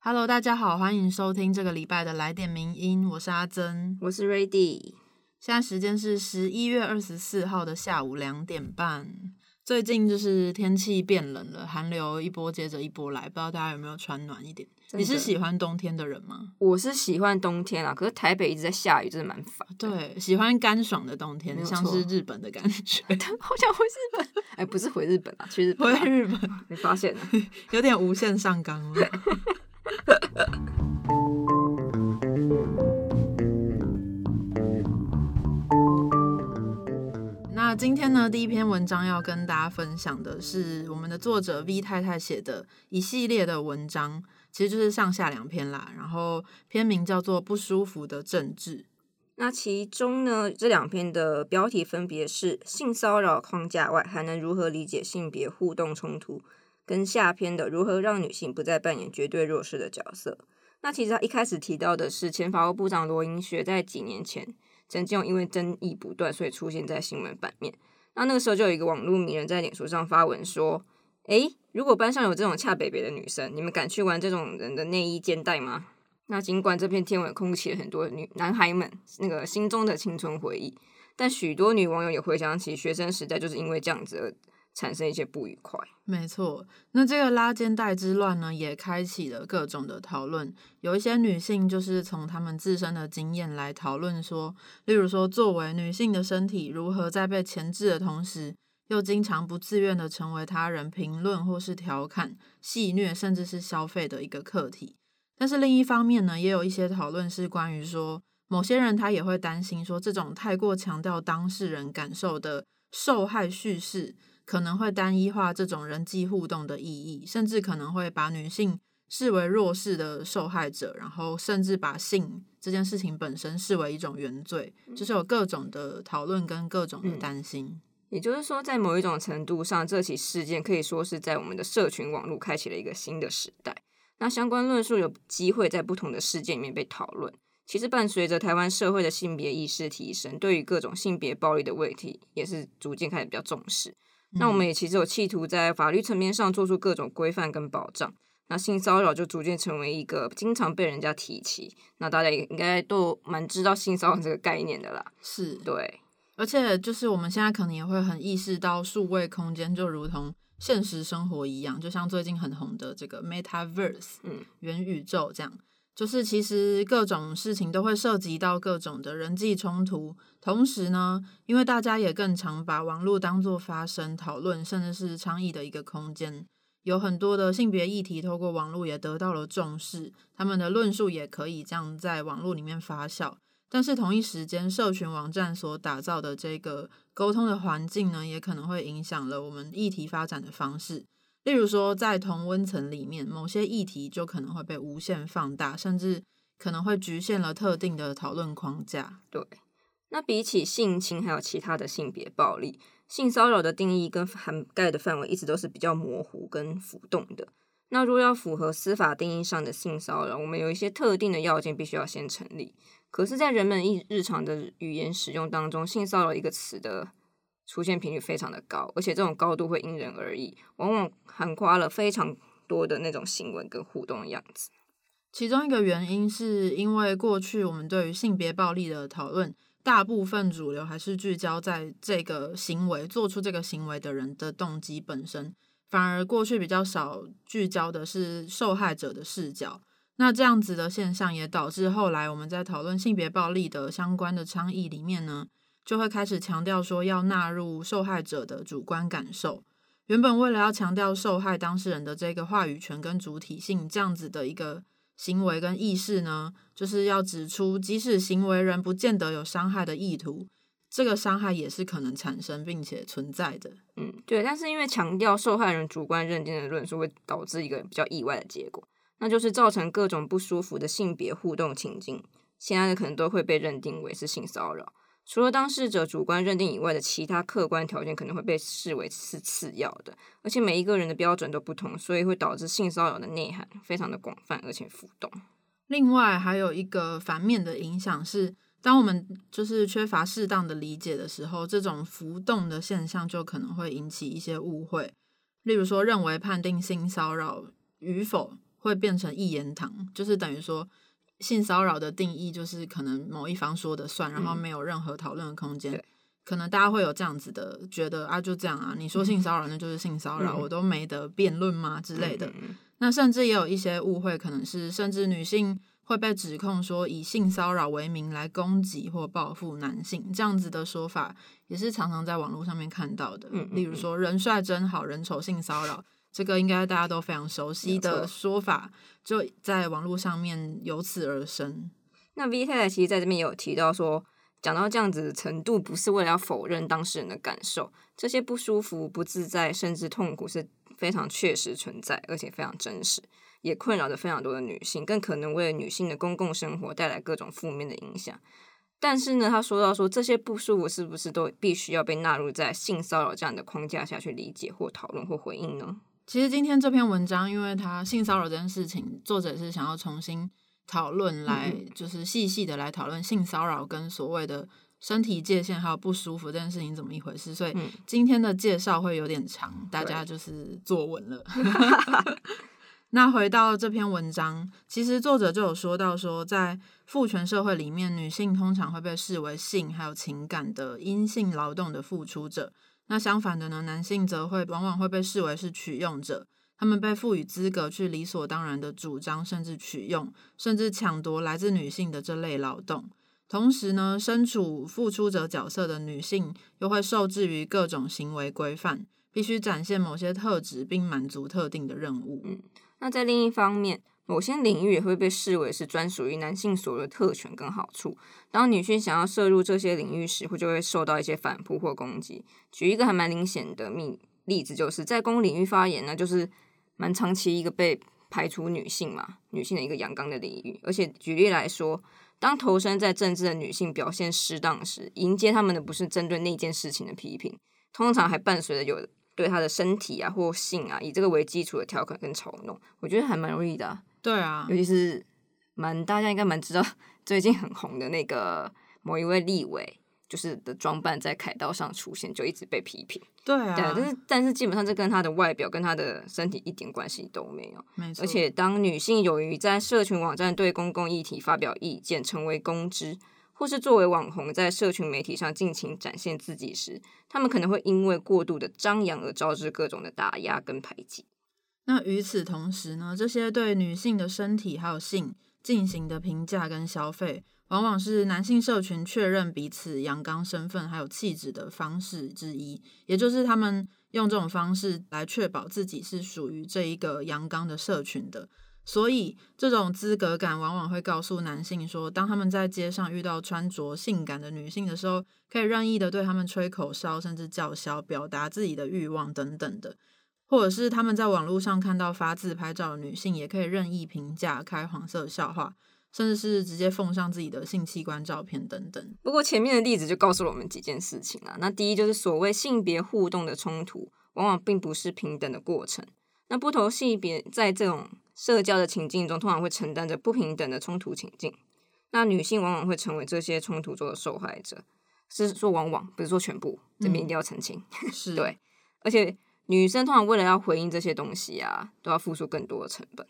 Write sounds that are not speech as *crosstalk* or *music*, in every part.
Hello，大家好，欢迎收听这个礼拜的来点名音，我是阿珍，我是 Ready。现在时间是十一月二十四号的下午两点半。最近就是天气变冷了，寒流一波接着一波来，不知道大家有没有穿暖一点？你是喜欢冬天的人吗？我是喜欢冬天啊，可是台北一直在下雨，真的蛮烦。对，喜欢干爽的冬天，像是日本的感觉。*laughs* 好想回日本，哎，不是回日本啊，去日本。回日本，你发现了？*laughs* 有点无限上纲了。*laughs* *laughs* 那今天呢，第一篇文章要跟大家分享的是我们的作者 V 太太写的一系列的文章，其实就是上下两篇啦。然后篇名叫做《不舒服的政治》。那其中呢，这两篇的标题分别是“性骚扰框架外还能如何理解性别互动冲突”跟下篇的“如何让女性不再扮演绝对弱势的角色”。那其实他一开始提到的是前法务部长罗英雪在几年前。曾经因为争议不断，所以出现在新闻版面。那那个时候就有一个网络名人在脸书上发文说：“诶，如果班上有这种恰北北的女生，你们敢去玩这种人的内衣肩带吗？”那尽管这篇天文空起了很多女男孩们那个心中的青春回忆，但许多女网友也回想起学生时代就是因为这样子而。产生一些不愉快，没错。那这个拉肩带之乱呢，也开启了各种的讨论。有一些女性就是从她们自身的经验来讨论说，例如说，作为女性的身体如何在被钳制的同时，又经常不自愿的成为他人评论或是调侃、戏虐，甚至是消费的一个课题。但是另一方面呢，也有一些讨论是关于说，某些人他也会担心说，这种太过强调当事人感受的受害叙事。可能会单一化这种人际互动的意义，甚至可能会把女性视为弱势的受害者，然后甚至把性这件事情本身视为一种原罪，就是有各种的讨论跟各种的担心。也就是说，在某一种程度上，这起事件可以说是在我们的社群网络开启了一个新的时代。那相关论述有机会在不同的事件里面被讨论。其实伴随着台湾社会的性别意识提升，对于各种性别暴力的问题也是逐渐开始比较重视。那我们也其实有企图在法律层面上做出各种规范跟保障，那性骚扰就逐渐成为一个经常被人家提起，那大家也应该都蛮知道性骚扰这个概念的啦。是。对，而且就是我们现在可能也会很意识到，数位空间就如同现实生活一样，就像最近很红的这个 Metaverse，嗯，元宇宙这样。就是其实各种事情都会涉及到各种的人际冲突，同时呢，因为大家也更常把网络当做发声、讨论，甚至是倡议的一个空间，有很多的性别议题透过网络也得到了重视，他们的论述也可以这样在网络里面发酵。但是同一时间，社群网站所打造的这个沟通的环境呢，也可能会影响了我们议题发展的方式。例如说，在同温层里面，某些议题就可能会被无限放大，甚至可能会局限了特定的讨论框架。对，那比起性侵，还有其他的性别暴力，性骚扰的定义跟涵盖的范围一直都是比较模糊跟浮动的。那如果要符合司法定义上的性骚扰，我们有一些特定的要件必须要先成立。可是，在人们日日常的语言使用当中，性骚扰一个词的。出现频率非常的高，而且这种高度会因人而异，往往含夸了非常多的那种行为跟互动的样子。其中一个原因是因为过去我们对于性别暴力的讨论，大部分主流还是聚焦在这个行为做出这个行为的人的动机本身，反而过去比较少聚焦的是受害者的视角。那这样子的现象也导致后来我们在讨论性别暴力的相关的倡议里面呢。就会开始强调说要纳入受害者的主观感受。原本为了要强调受害当事人的这个话语权跟主体性，这样子的一个行为跟意识呢，就是要指出，即使行为人不见得有伤害的意图，这个伤害也是可能产生并且存在的。嗯，对。但是因为强调受害人主观认定的论述，会导致一个比较意外的结果，那就是造成各种不舒服的性别互动情境，现在可能都会被认定为是性骚扰。除了当事者主观认定以外的其他客观条件可能会被视为是次要的，而且每一个人的标准都不同，所以会导致性骚扰的内涵非常的广泛而且浮动。另外还有一个反面的影响是，当我们就是缺乏适当的理解的时候，这种浮动的现象就可能会引起一些误会，例如说认为判定性骚扰与否会变成一言堂，就是等于说性骚扰的定义就是可能某一方说的算，然后没有任何讨论的空间。可能大家会有这样子的觉得啊，就这样啊，你说性骚扰那就是性骚扰，我都没得辩论吗之类的。那甚至也有一些误会，可能是甚至女性会被指控说以性骚扰为名来攻击或报复男性，这样子的说法也是常常在网络上面看到的。例如说人帅真好人丑性骚扰，这个应该大家都非常熟悉的说法，就在网络上面由此而生。那 V 太太其实在这边有提到说。讲到这样子的程度，不是为了要否认当事人的感受，这些不舒服、不自在，甚至痛苦是非常确实存在，而且非常真实，也困扰着非常多的女性，更可能为女性的公共生活带来各种负面的影响。但是呢，他说到说这些不舒服是不是都必须要被纳入在性骚扰这样的框架下去理解或讨论或回应呢？其实今天这篇文章，因为它性骚扰这件事情，作者是想要重新。讨论来就是细细的来讨论性骚扰跟所谓的身体界限还有不舒服这件事情怎么一回事，所以今天的介绍会有点长，大家就是坐稳了。*laughs* *laughs* 那回到这篇文章，其实作者就有说到说，在父权社会里面，女性通常会被视为性还有情感的阴性劳动的付出者，那相反的呢，男性则会往往会被视为是取用者。他们被赋予资格去理所当然的主张，甚至取用，甚至抢夺来自女性的这类劳动。同时呢，身处付出者角色的女性又会受制于各种行为规范，必须展现某些特质，并满足特定的任务。嗯，那在另一方面，某些领域也会被视为是专属于男性所有的特权跟好处。当女性想要涉入这些领域时，会就会受到一些反扑或攻击。举一个还蛮明显的例例子，就是在公领域发言呢，就是。蛮长期一个被排除女性嘛，女性的一个阳刚的领域。而且举例来说，当投身在政治的女性表现失当时，迎接他们的不是针对那件事情的批评，通常还伴随着有对她的身体啊或性啊以这个为基础的调侃跟嘲弄。我觉得还蛮容易的。对啊，尤其是蛮大家应该蛮知道最近很红的那个某一位立委。就是的装扮在凯道上出现，就一直被批评。对啊，但是但是基本上这跟他的外表跟他的身体一点关系都没有。没错。而且当女性勇于在社群网站对公共议题发表意见，成为公知，或是作为网红在社群媒体上尽情展现自己时，他们可能会因为过度的张扬而招致各种的打压跟排挤。那与此同时呢，这些对女性的身体还有性进行的评价跟消费。往往是男性社群确认彼此阳刚身份还有气质的方式之一，也就是他们用这种方式来确保自己是属于这一个阳刚的社群的。所以，这种资格感往往会告诉男性说，当他们在街上遇到穿着性感的女性的时候，可以任意的对他们吹口哨，甚至叫嚣，表达自己的欲望等等的；或者是他们在网络上看到发自拍照的女性，也可以任意评价、开黄色笑话。甚至是直接奉上自己的性器官照片等等。不过前面的例子就告诉了我们几件事情啊。那第一就是所谓性别互动的冲突，往往并不是平等的过程。那不同性别在这种社交的情境中，通常会承担着不平等的冲突情境。那女性往往会成为这些冲突中的受害者，是说往往，不是说全部。这边一定要澄清。*laughs* 是对，而且女生通常为了要回应这些东西啊，都要付出更多的成本。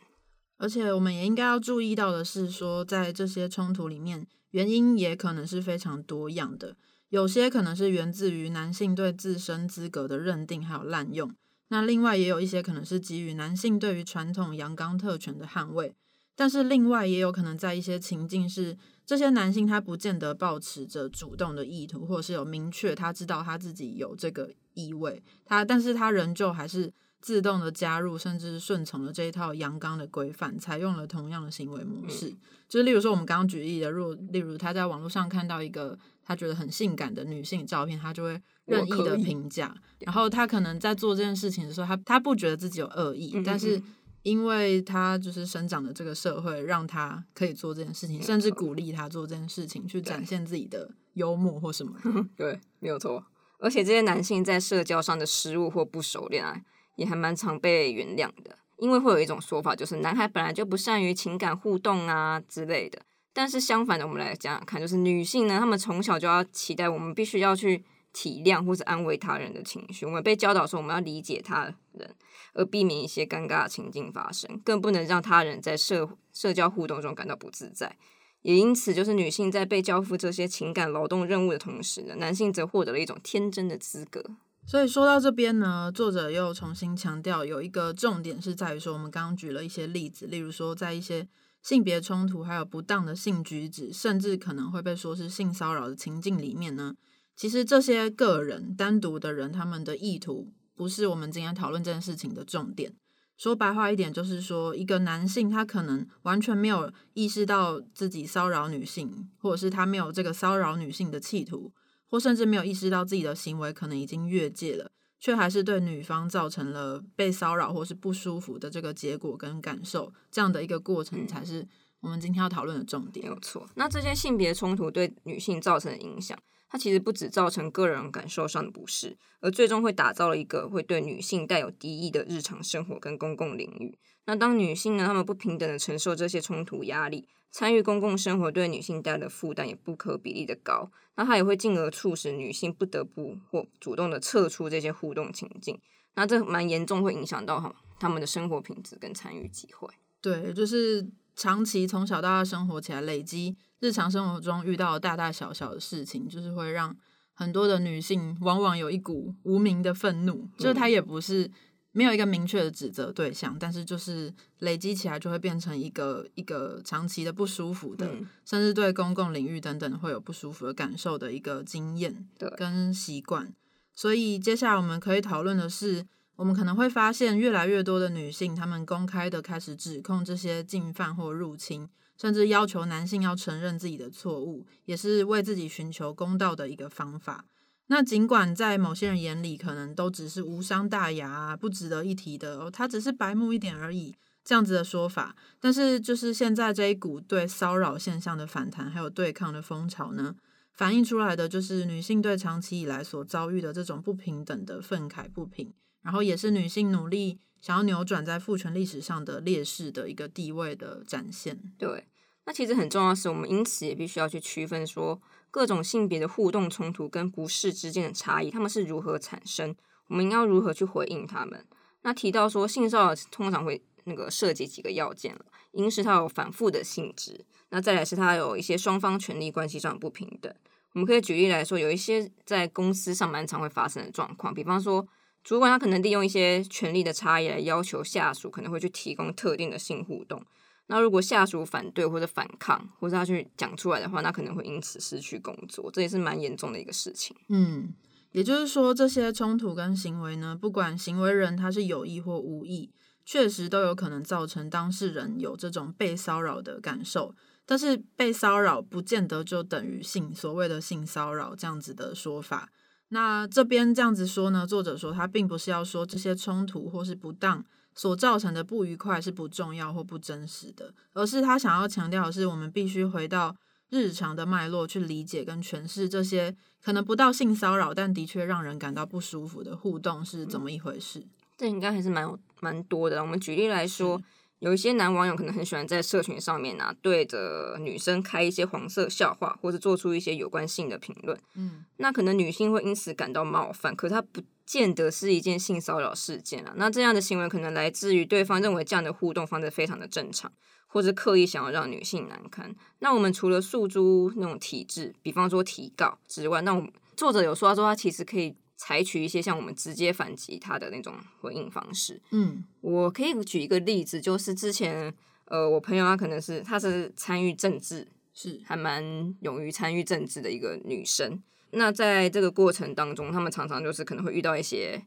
而且我们也应该要注意到的是，说在这些冲突里面，原因也可能是非常多样的。有些可能是源自于男性对自身资格的认定还有滥用，那另外也有一些可能是基于男性对于传统阳刚特权的捍卫。但是另外也有可能在一些情境是，这些男性他不见得保持着主动的意图，或者是有明确他知道他自己有这个意味，他但是他仍旧还是。自动的加入，甚至是顺从了这一套阳刚的规范，采用了同样的行为模式。就是例如说，我们刚刚举例的，如例如他在网络上看到一个他觉得很性感的女性照片，他就会任意的评价。然后他可能在做这件事情的时候，他他不觉得自己有恶意，但是因为他就是生长的这个社会，让他可以做这件事情，甚至鼓励他做这件事情，去展现自己的幽默或什么。*laughs* 对，没有错。而且这些男性在社交上的失误或不熟练啊。也还蛮常被原谅的，因为会有一种说法，就是男孩本来就不善于情感互动啊之类的。但是相反的，我们来讲讲看，就是女性呢，她们从小就要期待我们必须要去体谅或者安慰他人的情绪。我们被教导说，我们要理解他人，而避免一些尴尬的情境发生，更不能让他人在社社交互动中感到不自在。也因此，就是女性在被交付这些情感劳动任务的同时呢，男性则获得了一种天真的资格。所以说到这边呢，作者又重新强调，有一个重点是在于说，我们刚刚举了一些例子，例如说在一些性别冲突、还有不当的性举止，甚至可能会被说是性骚扰的情境里面呢，其实这些个人单独的人，他们的意图不是我们今天讨论这件事情的重点。说白话一点，就是说一个男性他可能完全没有意识到自己骚扰女性，或者是他没有这个骚扰女性的企图。或甚至没有意识到自己的行为可能已经越界了，却还是对女方造成了被骚扰或是不舒服的这个结果跟感受，这样的一个过程才是我们今天要讨论的重点。没有错。那这些性别冲突对女性造成的影响，它其实不只造成个人感受上的不适，而最终会打造了一个会对女性带有敌意的日常生活跟公共领域。那当女性呢，她们不平等的承受这些冲突压力。参与公共生活对女性带来的负担也不可比例的高，那它也会进而促使女性不得不或主动的撤出这些互动情境，那这蛮严重，会影响到哈他们的生活品质跟参与机会。对，就是长期从小到大生活起来，累积日常生活中遇到大大小小的事情，就是会让很多的女性往往有一股无名的愤怒，就是她也不是。没有一个明确的指责对象，但是就是累积起来就会变成一个一个长期的不舒服的，甚至对公共领域等等会有不舒服的感受的一个经验跟习惯。所以接下来我们可以讨论的是，我们可能会发现越来越多的女性，她们公开的开始指控这些进犯或入侵，甚至要求男性要承认自己的错误，也是为自己寻求公道的一个方法。那尽管在某些人眼里，可能都只是无伤大雅、不值得一提的，哦，他只是白目一点而已，这样子的说法。但是，就是现在这一股对骚扰现象的反弹，还有对抗的风潮呢，反映出来的就是女性对长期以来所遭遇的这种不平等的愤慨不平，然后也是女性努力想要扭转在父权历史上的劣势的一个地位的展现。对，那其实很重要的是，我们因此也必须要去区分说。各种性别的互动冲突跟不适之间的差异，他们是如何产生？我们应该如何去回应他们？那提到说性骚扰通常会那个涉及几个要件了，一是它有反复的性质，那再来是它有一些双方权利关系上不平等。我们可以举例来说，有一些在公司上班常会发生的状况，比方说主管他可能利用一些权力的差异来要求下属可能会去提供特定的性互动。那如果下属反对或者反抗，或者他去讲出来的话，那可能会因此失去工作，这也是蛮严重的一个事情。嗯，也就是说，这些冲突跟行为呢，不管行为人他是有意或无意，确实都有可能造成当事人有这种被骚扰的感受。但是被骚扰不见得就等于性所谓的性骚扰这样子的说法。那这边这样子说呢，作者说他并不是要说这些冲突或是不当。所造成的不愉快是不重要或不真实的，而是他想要强调的是，我们必须回到日常的脉络去理解跟诠释这些可能不到性骚扰，但的确让人感到不舒服的互动是怎么一回事。这应该还是蛮有蛮多的。我们举例来说。有一些男网友可能很喜欢在社群上面啊，对着女生开一些黄色笑话，或者做出一些有关性的评论。嗯，那可能女性会因此感到冒犯，可它不见得是一件性骚扰事件啊。那这样的行为可能来自于对方认为这样的互动方式非常的正常，或是刻意想要让女性难堪。那我们除了诉诸那种体制，比方说提告之外，那我们作者有说说他其实可以。采取一些像我们直接反击他的那种回应方式。嗯，我可以举一个例子，就是之前呃，我朋友她可能是她是参与政治，是还蛮勇于参与政治的一个女生。那在这个过程当中，他们常常就是可能会遇到一些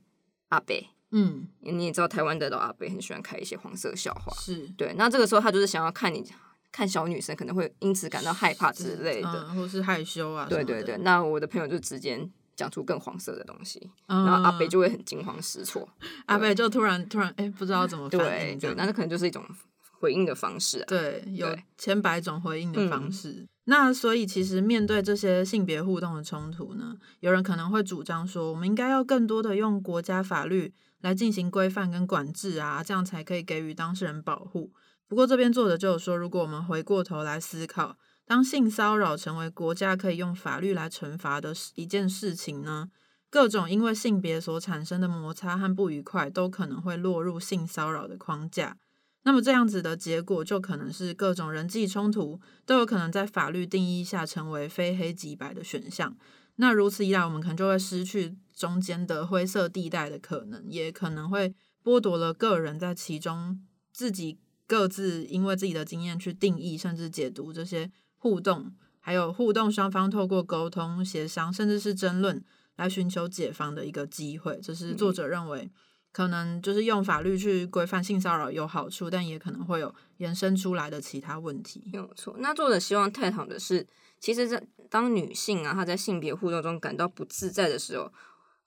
阿伯。嗯，你也知道台湾的老阿伯很喜欢开一些黄色笑话。是对，那这个时候他就是想要看你看小女生可能会因此感到害怕之类的，或是害羞啊。对对对，那我的朋友就直接。讲出更黄色的东西，然后阿北就会很惊慌失措，*laughs* 阿北就突然突然哎，不知道怎么反应，对，那这可能就是一种回应的方式，对，有千百种回应的方式。那所以其实面对这些性别互动的冲突呢，有人可能会主张说，我们应该要更多的用国家法律来进行规范跟管制啊，这样才可以给予当事人保护。不过这边作者就有说，如果我们回过头来思考。当性骚扰成为国家可以用法律来惩罚的一件事情呢，各种因为性别所产生的摩擦和不愉快，都可能会落入性骚扰的框架。那么这样子的结果，就可能是各种人际冲突都有可能在法律定义下成为非黑即白的选项。那如此一来，我们可能就会失去中间的灰色地带的可能，也可能会剥夺了个人在其中自己各自因为自己的经验去定义甚至解读这些互动，还有互动双方透过沟通、协商，甚至是争论来寻求解放的一个机会。这是作者认为。可能就是用法律去规范性骚扰有好处，但也可能会有延伸出来的其他问题。没有错。那作者希望探讨的是，其实，在当女性啊，她在性别互动中感到不自在的时候，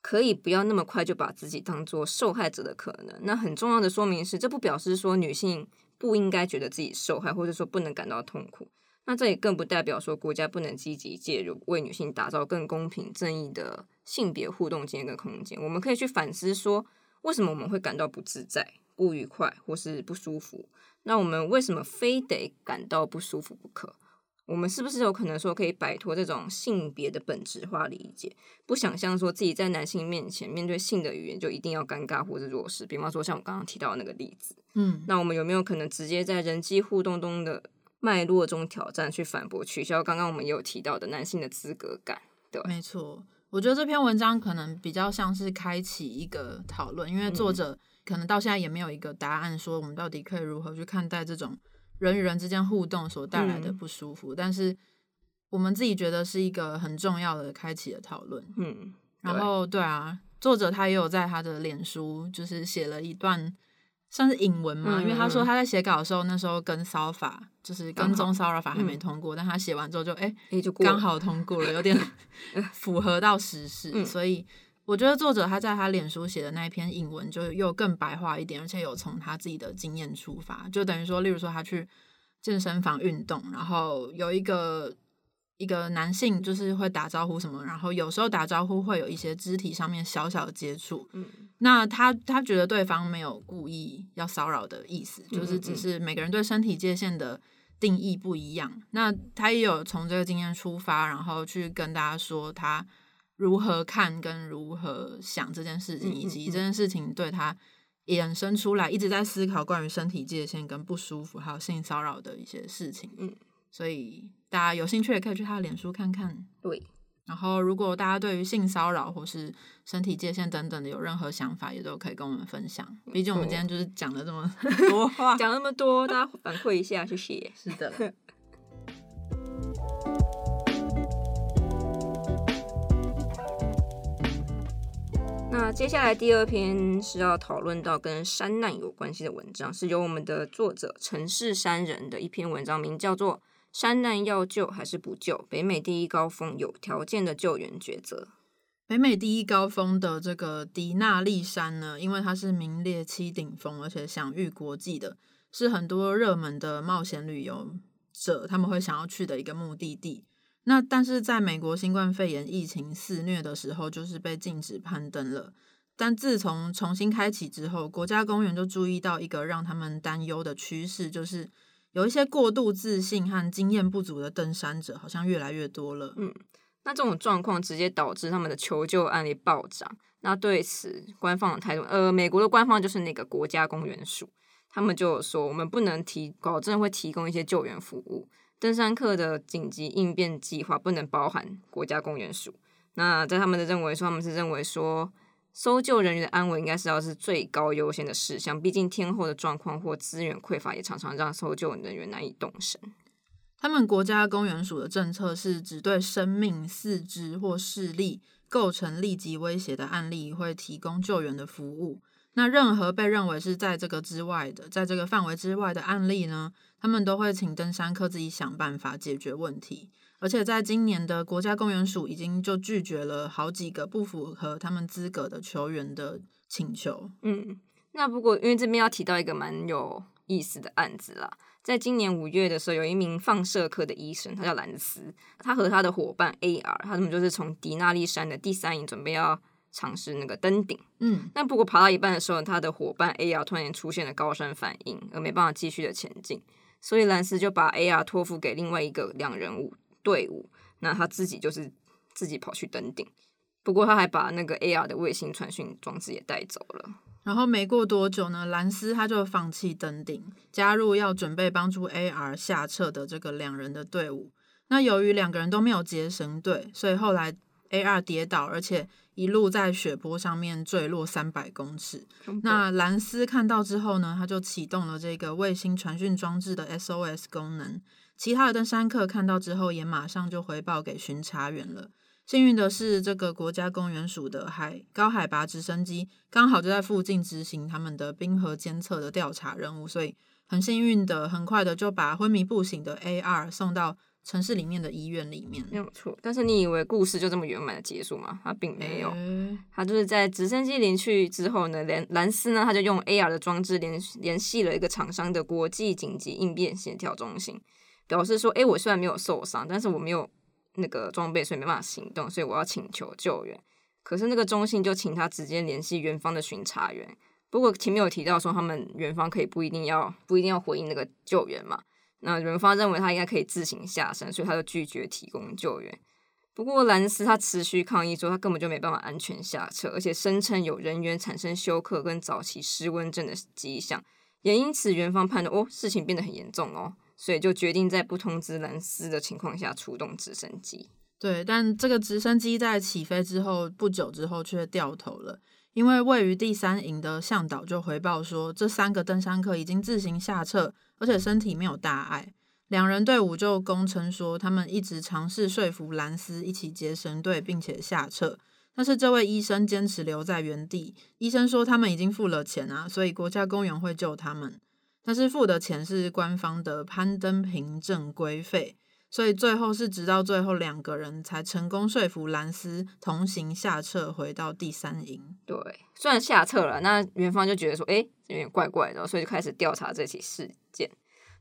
可以不要那么快就把自己当做受害者的可能。那很重要的说明是，这不表示说女性不应该觉得自己受害，或者说不能感到痛苦。那这也更不代表说国家不能积极介入，为女性打造更公平正义的性别互动间跟空间。我们可以去反思说。为什么我们会感到不自在、不愉快或是不舒服？那我们为什么非得感到不舒服不可？我们是不是有可能说可以摆脱这种性别的本质化理解，不想象说自己在男性面前面对性的语言就一定要尴尬或者弱势？比方说像我刚刚提到的那个例子，嗯，那我们有没有可能直接在人际互动中的脉络中挑战，去反驳、取消刚刚我们也有提到的男性的资格感？对，没错。我觉得这篇文章可能比较像是开启一个讨论，因为作者可能到现在也没有一个答案，说我们到底可以如何去看待这种人与人之间互动所带来的不舒服。但是我们自己觉得是一个很重要的开启的讨论。嗯，然后对啊，作者他也有在他的脸书就是写了一段。算是引文嘛，因为他说他在写稿的时候，那时候跟骚法就是跟踪骚扰法还没通过，但他写完之后就哎，就刚好通过了，有点 *laughs* 符合到实事，所以我觉得作者他在他脸书写的那一篇引文就又更白话一点，而且有从他自己的经验出发，就等于说，例如说他去健身房运动，然后有一个。一个男性就是会打招呼什么，然后有时候打招呼会有一些肢体上面小小的接触。嗯，那他他觉得对方没有故意要骚扰的意思，就是只是每个人对身体界限的定义不一样。那他也有从这个经验出发，然后去跟大家说他如何看跟如何想这件事情，以及这件事情对他衍生出来一直在思考关于身体界限跟不舒服还有性骚扰的一些事情。嗯。所以大家有兴趣也可以去他的脸书看看。对，然后如果大家对于性骚扰或是身体界限等等的有任何想法，也都可以跟我们分享。毕竟我们今天就是讲了这么 *laughs* 多话，讲那么多，大家反馈一下，谢谢。是的。*laughs* 那接下来第二篇是要讨论到跟山难有关系的文章，是由我们的作者陈氏山人的一篇文章，名叫做。山难要救还是不救？北美第一高峰有条件的救援抉择。北美第一高峰的这个迪纳利山呢，因为它是名列七顶峰，而且享誉国际的，是很多热门的冒险旅游者他们会想要去的一个目的地。那但是在美国新冠肺炎疫情肆虐的时候，就是被禁止攀登了。但自从重新开启之后，国家公园就注意到一个让他们担忧的趋势，就是。有一些过度自信和经验不足的登山者，好像越来越多了。嗯，那这种状况直接导致他们的求救案例暴涨。那对此，官方的态度，呃，美国的官方就是那个国家公园署，他们就说，我们不能提保证会提供一些救援服务，登山客的紧急应变计划不能包含国家公园署。那在他们的认为说，他们是认为说。搜救人员的安危应该是要是最高优先的事项，毕竟天后的状况或资源匮乏，也常常让搜救人员难以动身。他们国家公园署的政策是，只对生命、四肢或视力构成立即威胁的案例，会提供救援的服务。那任何被认为是在这个之外的，在这个范围之外的案例呢，他们都会请登山客自己想办法解决问题。而且在今年的国家公园署已经就拒绝了好几个不符合他们资格的球员的请求。嗯，那不过因为这边要提到一个蛮有意思的案子啦，在今年五月的时候，有一名放射科的医生，他叫兰斯，他和他的伙伴 AR，他们就是从迪纳利山的第三营准备要尝试那个登顶。嗯，那不过爬到一半的时候，他的伙伴 AR 突然出现了高山反应，而没办法继续的前进，所以兰斯就把 AR 托付给另外一个两人物。队伍，那他自己就是自己跑去登顶。不过他还把那个 AR 的卫星传讯装置也带走了。然后没过多久呢，兰斯他就放弃登顶，加入要准备帮助 AR 下撤的这个两人的队伍。那由于两个人都没有结绳队，所以后来 AR 跌倒，而且一路在雪坡上面坠落三百公尺。那兰斯看到之后呢，他就启动了这个卫星传讯装置的 SOS 功能。其他的登山客看到之后，也马上就回报给巡查员了。幸运的是，这个国家公园署的海高海拔直升机刚好就在附近执行他们的冰河监测的调查任务，所以很幸运的，很快的就把昏迷不醒的 AR 送到城市里面的医院里面。没有错，但是你以为故事就这么圆满的结束吗？它并没有。它就是在直升机离去之后呢，兰兰斯呢，他就用 AR 的装置联联系了一个厂商的国际紧急应变协调中心，表示说：“哎，我虽然没有受伤，但是我没有。”那个装备，所以没办法行动，所以我要请求救援。可是那个中心就请他直接联系元方的巡查员。不过前面有提到说，他们元方可以不一定要不一定要回应那个救援嘛？那元方认为他应该可以自行下山，所以他就拒绝提供救援。不过兰斯他持续抗议说，他根本就没办法安全下车，而且声称有人员产生休克跟早期失温症的迹象，也因此元方判断哦，事情变得很严重哦。所以就决定在不通知兰斯的情况下出动直升机。对，但这个直升机在起飞之后不久之后却掉头了，因为位于第三营的向导就回报说，这三个登山客已经自行下撤，而且身体没有大碍。两人队伍就供称说，他们一直尝试说服兰斯一起结绳队，并且下撤，但是这位医生坚持留在原地。医生说他们已经付了钱啊，所以国家公园会救他们。但是付的钱是官方的攀登凭证规费，所以最后是直到最后两个人才成功说服兰斯同行下撤回到第三营。对，虽然下撤了，那元芳就觉得说，哎，有点怪怪的，所以就开始调查这起事件。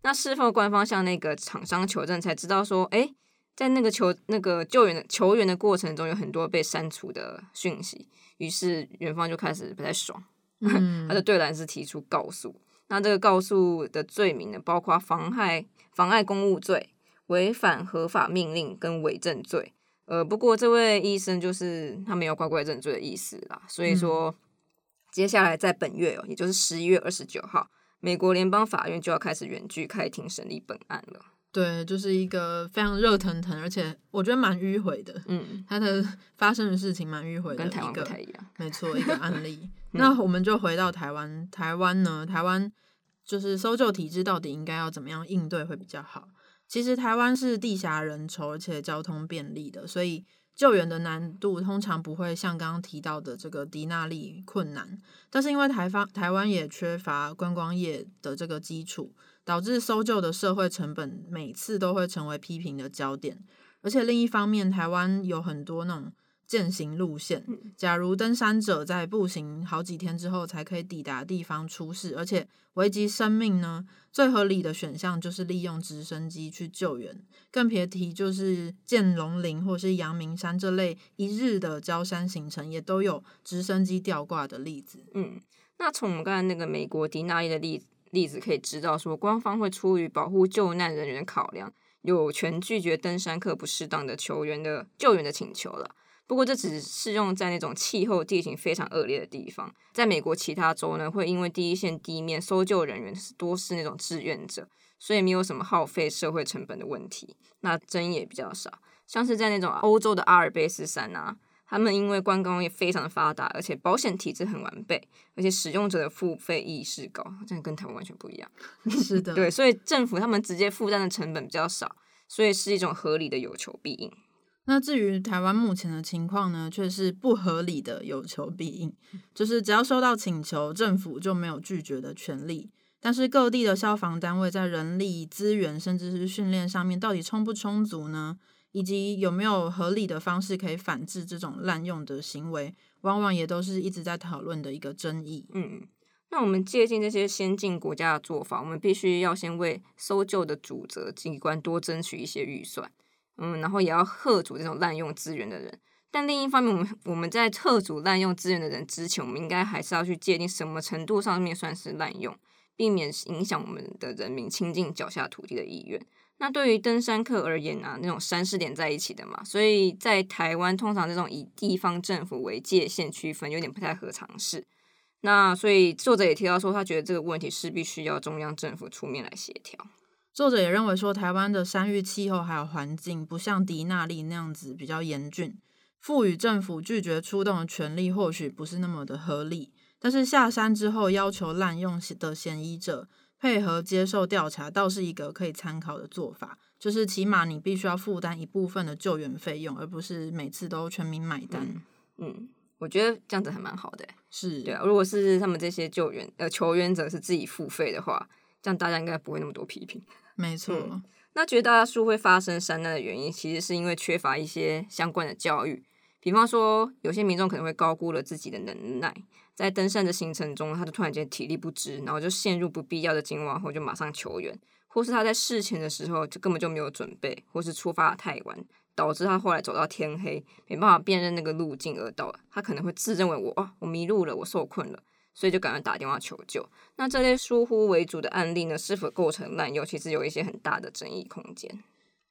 那事后官方向那个厂商求证，才知道说，哎，在那个求那个救援的求援的过程中，有很多被删除的讯息。于是元芳就开始不太爽，*laughs* 他就对兰斯提出告诉。那这个告诉的罪名呢，包括妨害妨碍公务罪、违反合法命令跟伪证罪。呃，不过这位医生就是他没有乖乖认罪的意思啦，所以说接下来在本月哦，也就是十一月二十九号，美国联邦法院就要开始远距开庭审理本案了。对，就是一个非常热腾腾，而且我觉得蛮迂回的。嗯，*laughs* 他的发生的事情蛮迂回的，跟台湾不太一样。没错，一个案例。*laughs* 那我们就回到台湾，台湾呢，台湾。就是搜救体制到底应该要怎么样应对会比较好？其实台湾是地狭人稠，而且交通便利的，所以救援的难度通常不会像刚刚提到的这个迪纳利困难。但是因为台方台湾也缺乏观光业的这个基础，导致搜救的社会成本每次都会成为批评的焦点。而且另一方面，台湾有很多那种。践行路线，假如登山者在步行好几天之后才可以抵达地方出事，而且危及生命呢？最合理的选项就是利用直升机去救援，更别提就是剑龙林或是阳明山这类一日的焦山行程，也都有直升机吊挂的例子。嗯，那从我们刚才那个美国迪纳伊的例例子可以知道，说官方会出于保护救难人员考量，有权拒绝登山客不适当的求援的救援的请求了。不过，这只适用在那种气候地形非常恶劣的地方。在美国其他州呢，会因为第一线地面搜救人员是多是那种志愿者，所以没有什么耗费社会成本的问题。那争议也比较少。像是在那种欧洲的阿尔卑斯山啊，他们因为观光业非常的发达，而且保险体制很完备，而且使用者的付费意识高，真的跟台湾完全不一样。*laughs* 是的，对，所以政府他们直接负担的成本比较少，所以是一种合理的有求必应。那至于台湾目前的情况呢，却是不合理的有求必应，就是只要收到请求，政府就没有拒绝的权利。但是各地的消防单位在人力资源甚至是训练上面，到底充不充足呢？以及有没有合理的方式可以反制这种滥用的行为，往往也都是一直在讨论的一个争议。嗯，那我们借鉴这些先进国家的做法，我们必须要先为搜救的主责机关多争取一些预算。嗯，然后也要贺阻这种滥用资源的人。但另一方面，我们我们在贺阻滥用资源的人之前，我们应该还是要去界定什么程度上面算是滥用，避免影响我们的人民亲近脚下土地的意愿。那对于登山客而言啊，那种山是连在一起的嘛，所以在台湾通常这种以地方政府为界限区分，有点不太合常识。那所以作者也提到说，他觉得这个问题是必须要中央政府出面来协调。作者也认为说，台湾的山域气候还有环境不像迪纳利那样子比较严峻，赋予政府拒绝出动的权利或许不是那么的合理。但是下山之后要求滥用的嫌疑者。配合接受调查，倒是一个可以参考的做法。就是起码你必须要负担一部分的救援费用，而不是每次都全民买单。嗯，我觉得这样子还蛮好的。是，对啊。如果是他们这些救援呃求援者是自己付费的话，这样大家应该不会那么多批评。没错。那绝大多数会发生山难的原因，其实是因为缺乏一些相关的教育。比方说，有些民众可能会高估了自己的能耐。在登山的行程中，他就突然间体力不支，然后就陷入不必要的惊慌后，就马上求援；或是他在事前的时候就根本就没有准备，或是出发太晚，导致他后来走到天黑，没办法辨认那个路径而到。他可能会自认为我啊，我迷路了，我受困了，所以就赶快打电话求救。那这类疏忽为主的案例呢，是否构成滥用，其实有一些很大的争议空间。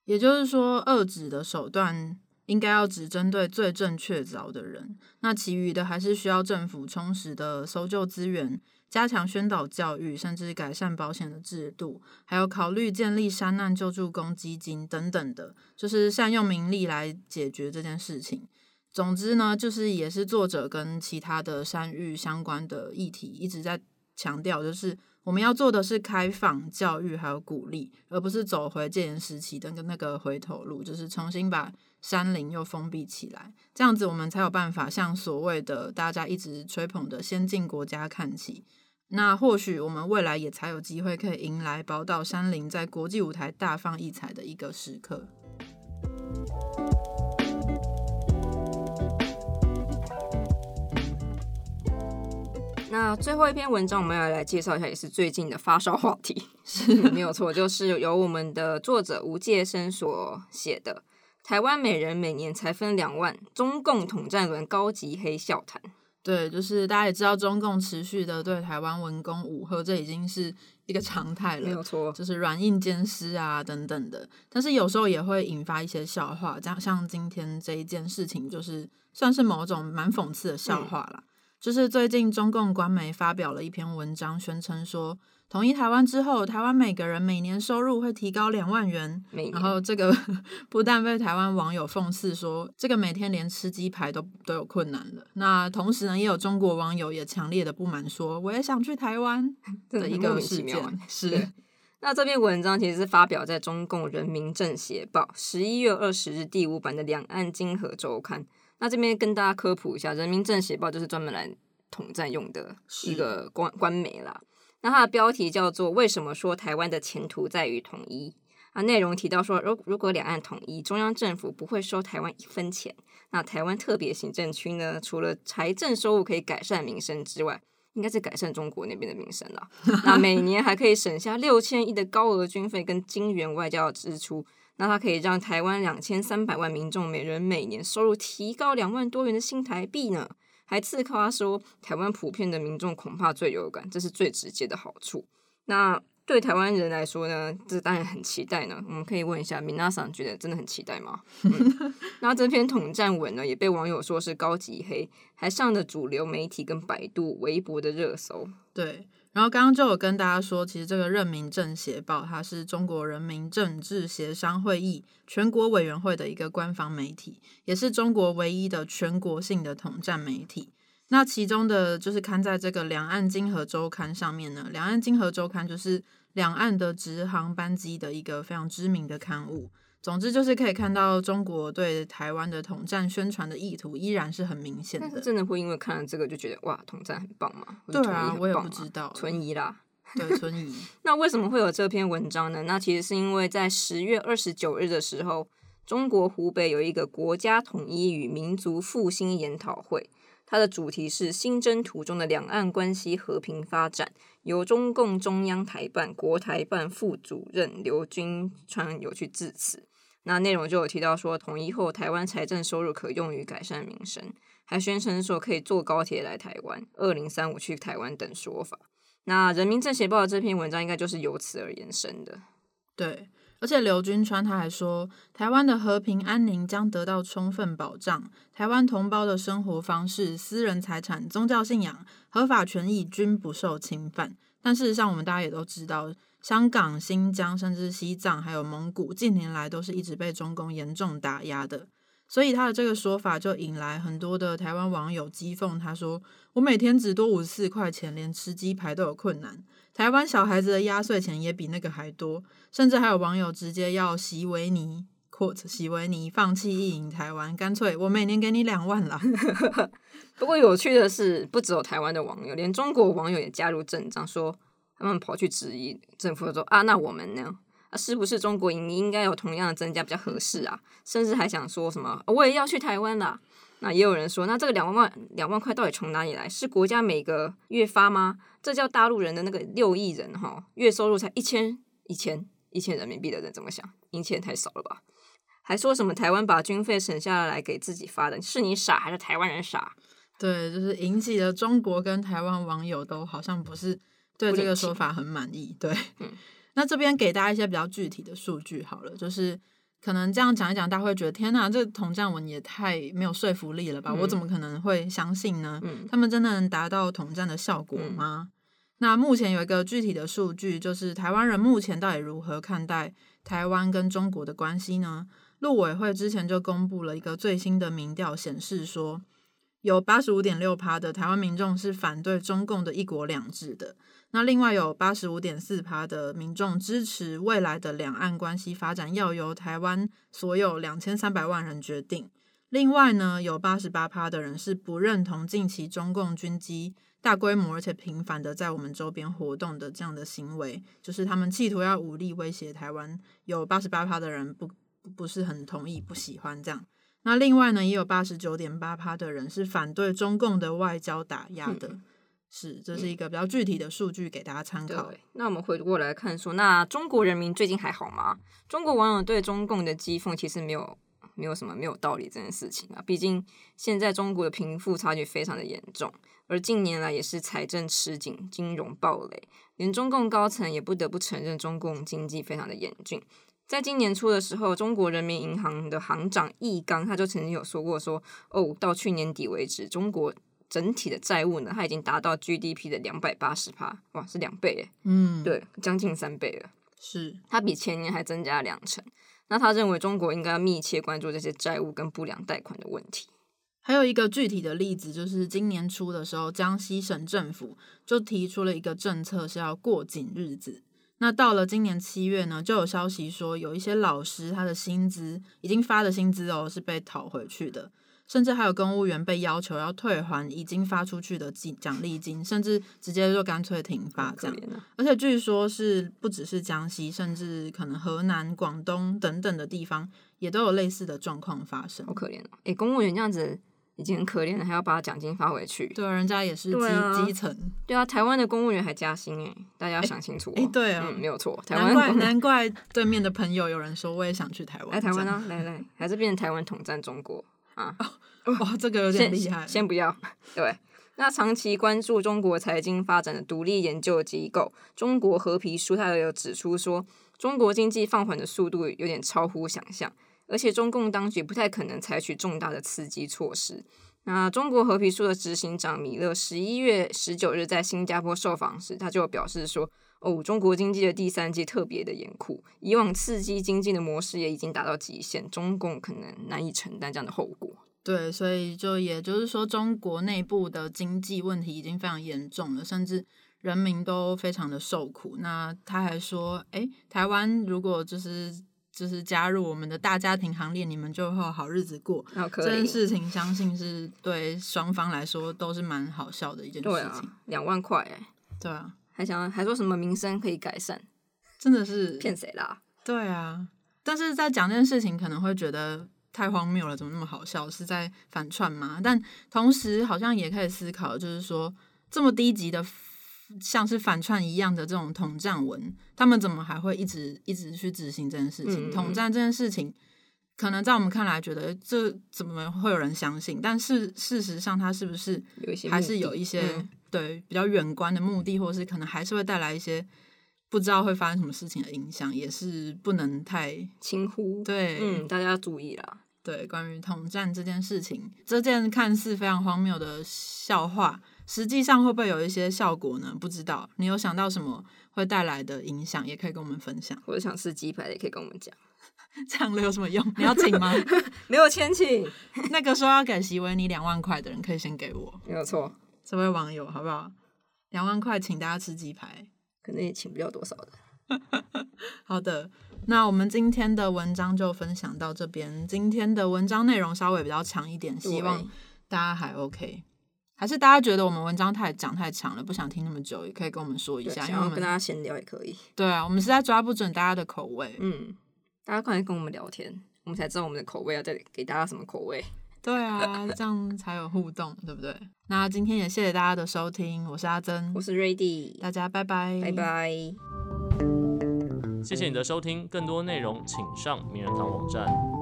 也就是说，遏止的手段。应该要只针对最正确凿的人，那其余的还是需要政府充实的搜救资源，加强宣导教育，甚至改善保险的制度，还有考虑建立山难救助公积金等等的，就是善用民力来解决这件事情。总之呢，就是也是作者跟其他的山域相关的议题一直在强调，就是我们要做的是开放教育还有鼓励，而不是走回戒严时期的那个回头路，就是重新把。山林又封闭起来，这样子我们才有办法向所谓的大家一直吹捧的先进国家看齐。那或许我们未来也才有机会可以迎来宝岛山林在国际舞台大放异彩的一个时刻。那最后一篇文章，我们要来介绍一下，也是最近的发烧话题，*laughs* 是没有错，就是由我们的作者吴介生所写的。台湾每人每年才分两万，中共统战轮高级黑笑谈。对，就是大家也知道，中共持续的对台湾文攻武赫，这已经是一个常态了。没有错，就是软硬兼施啊，等等的。但是有时候也会引发一些笑话，这样像今天这一件事情，就是算是某种蛮讽刺的笑话啦。就是最近中共官媒发表了一篇文章，宣称说。统一台湾之后，台湾每个人每年收入会提高两万元。然后这个 *laughs* 不但被台湾网友讽刺说，这个每天连吃鸡排都都有困难了。那同时呢，也有中国网友也强烈的不满说，我也想去台湾 *laughs* 的一个事件。是。那这篇文章其实是发表在中共人民政协报十一月二十日第五版的两岸经合周刊。那这边跟大家科普一下，人民政协报就是专门来统战用的一个官官媒啦。那它的标题叫做“为什么说台湾的前途在于统一”啊？内容提到说，如如果两岸统一，中央政府不会收台湾一分钱。那台湾特别行政区呢，除了财政收入可以改善民生之外，应该是改善中国那边的民生了。那每年还可以省下六千亿的高额军费跟金元外交支出。那它可以让台湾两千三百万民众每人每年收入提高两万多元的新台币呢？还自夸说，台湾普遍的民众恐怕最有感，这是最直接的好处。那对台湾人来说呢，这当然很期待呢。我们可以问一下，*laughs* 米娜桑觉得真的很期待吗？那这篇统战文呢，也被网友说是高级黑，还上了主流媒体跟百度、微博的热搜。对。然后刚刚就有跟大家说，其实这个《任民政协报》它是中国人民政治协商会议全国委员会的一个官方媒体，也是中国唯一的全国性的统战媒体。那其中的就是刊在这个《两岸经合周刊》上面呢，《两岸经合周刊》就是两岸的直航班机的一个非常知名的刊物。总之就是可以看到中国对台湾的统战宣传的意图依然是很明显的。真的会因为看了这个就觉得哇，统战很棒吗？对啊，我也不知道。*laughs* 存疑啦，对，存疑。那为什么会有这篇文章呢？那其实是因为在十月二十九日的时候，中国湖北有一个国家统一与民族复兴研讨会，它的主题是新征途中的两岸关系和平发展，由中共中央台办国台办副主任刘军川有去致辞。那内容就有提到说，统一后台湾财政收入可用于改善民生，还宣称说可以坐高铁来台湾，二零三五去台湾等说法。那人民政协报的这篇文章应该就是由此而延伸的。对，而且刘军川他还说，台湾的和平安宁将得到充分保障，台湾同胞的生活方式、私人财产、宗教信仰、合法权益均不受侵犯。但事实上，我们大家也都知道，香港、新疆，甚至西藏，还有蒙古，近年来都是一直被中共严重打压的。所以他的这个说法就引来很多的台湾网友讥讽，他说：“我每天只多五十四块钱，连吃鸡排都有困难。台湾小孩子的压岁钱也比那个还多，甚至还有网友直接要席维尼 quote 席维尼放弃意淫台湾，干脆我每年给你两万啦。*laughs* 不过有趣的是，不只有台湾的网友，连中国网友也加入阵仗，说他们跑去质疑政府说啊，那我们呢？”啊，是不是中国盈利应该有同样的增加比较合适啊？甚至还想说什么我也要去台湾啦。那也有人说，那这个两万万两万块到底从哪里来？是国家每个月发吗？这叫大陆人的那个六亿人哈，月收入才一千一千一千人民币的人怎么想？一千太少了吧？还说什么台湾把军费省下来给自己发的？是你傻还是台湾人傻？对，就是引起了中国跟台湾网友都好像不是对这个说法很满意。对，嗯。*laughs* 那这边给大家一些比较具体的数据好了，就是可能这样讲一讲，大家会觉得天哪，这统战文也太没有说服力了吧？我怎么可能会相信呢？他们真的能达到统战的效果吗？那目前有一个具体的数据，就是台湾人目前到底如何看待台湾跟中国的关系呢？陆委会之前就公布了一个最新的民调，显示说有八十五点六趴的台湾民众是反对中共的一国两制的。那另外有八十五点四趴的民众支持未来的两岸关系发展要由台湾所有两千三百万人决定。另外呢，有八十八趴的人是不认同近期中共军机大规模而且频繁的在我们周边活动的这样的行为，就是他们企图要武力威胁台湾。有八十八趴的人不不是很同意，不喜欢这样。那另外呢，也有八十九点八趴的人是反对中共的外交打压的。是，这是一个比较具体的数据给大家参考。那我们回过来看，说那中国人民最近还好吗？中国网友对中共的讥讽其实没有没有什么没有道理这件事情啊。毕竟现在中国的贫富差距非常的严重，而近年来也是财政吃紧，金融暴雷，连中共高层也不得不承认中共经济非常的严峻。在今年初的时候，中国人民银行的行长易纲他就曾经有说过说，哦，到去年底为止，中国。整体的债务呢，它已经达到 GDP 的两百八十趴，哇，是两倍诶，嗯，对，将近三倍了，是，它比前年还增加两成。那他认为中国应该要密切关注这些债务跟不良贷款的问题。还有一个具体的例子，就是今年初的时候，江西省政府就提出了一个政策，是要过紧日子。那到了今年七月呢，就有消息说，有一些老师他的薪资已经发的薪资哦，是被讨回去的。甚至还有公务员被要求要退还已经发出去的奖奖励金，甚至直接就干脆停发这样。而且据说是不只是江西，甚至可能河南、广东等等的地方也都有类似的状况发生。好可怜哦！哎，公务员这样子已经很可怜了，还要把奖金发回去。对，人家也是基基层。对啊，台湾的公务员还加薪哎，大家要想清楚。哎，对啊，没有错。难怪难怪对面的朋友有人说我也想去台湾。来台湾啊，来来，还是变成台湾统战中国。啊，哇，这个有点厉害。先不要，对。那长期关注中国财经发展的独立研究机构中国和皮书，它有指出说，中国经济放缓的速度有点超乎想象，而且中共当局不太可能采取重大的刺激措施。那中国和皮书的执行长米勒十一月十九日在新加坡受访时，他就表示说。哦，中国经济的第三季特别的严酷，以往刺激经济的模式也已经达到极限，中共可能难以承担这样的后果。对，所以就也就是说，中国内部的经济问题已经非常严重了，甚至人民都非常的受苦。那他还说，哎，台湾如果就是就是加入我们的大家庭行列，你们就会有好日子过。这件事情，相信是对双方来说都是蛮好笑的一件事情。两万块，哎，对啊。还想还说什么民生可以改善，真的是 *laughs* 骗谁啦？对啊，但是在讲这件事情，可能会觉得太荒谬了，怎么那么好笑？是在反串吗？但同时好像也可以思考，就是说这么低级的，像是反串一样的这种统战文，他们怎么还会一直一直去执行这件事情？统战这件事情，可能在我们看来觉得这怎么会有人相信？但是事实上，它是不是还是有一些？对比较远观的目的，或是可能还是会带来一些不知道会发生什么事情的影响，也是不能太轻忽。对，嗯，大家要注意啦。对，关于统战这件事情，这件看似非常荒谬的笑话，实际上会不会有一些效果呢？不知道。你有想到什么会带来的影响，也可以跟我们分享。*laughs* 或者想吃鸡排，也可以跟我们讲。*laughs* 这样了有什么用？你要请吗？*laughs* 没有钱请。那个说要给席维尼两万块的人，可以先给我。没有错，这位网友，好不好？两万块请大家吃鸡排，可能也请不了多少的。好的。那我们今天的文章就分享到这边。今天的文章内容稍微比较长一点，希望大家还 OK。还是大家觉得我们文章太讲太长了，不想听那么久，也可以跟我们说一下。然后跟大家闲聊也可以。对啊，我们实在抓不准大家的口味。嗯，大家快来跟我们聊天，我们才知道我们的口味要再给大家什么口味。*laughs* 对啊，这样才有互动，对不对？那今天也谢谢大家的收听，我是阿珍，我是瑞迪，大家拜拜，拜拜。谢谢你的收听，更多内容请上名人堂网站。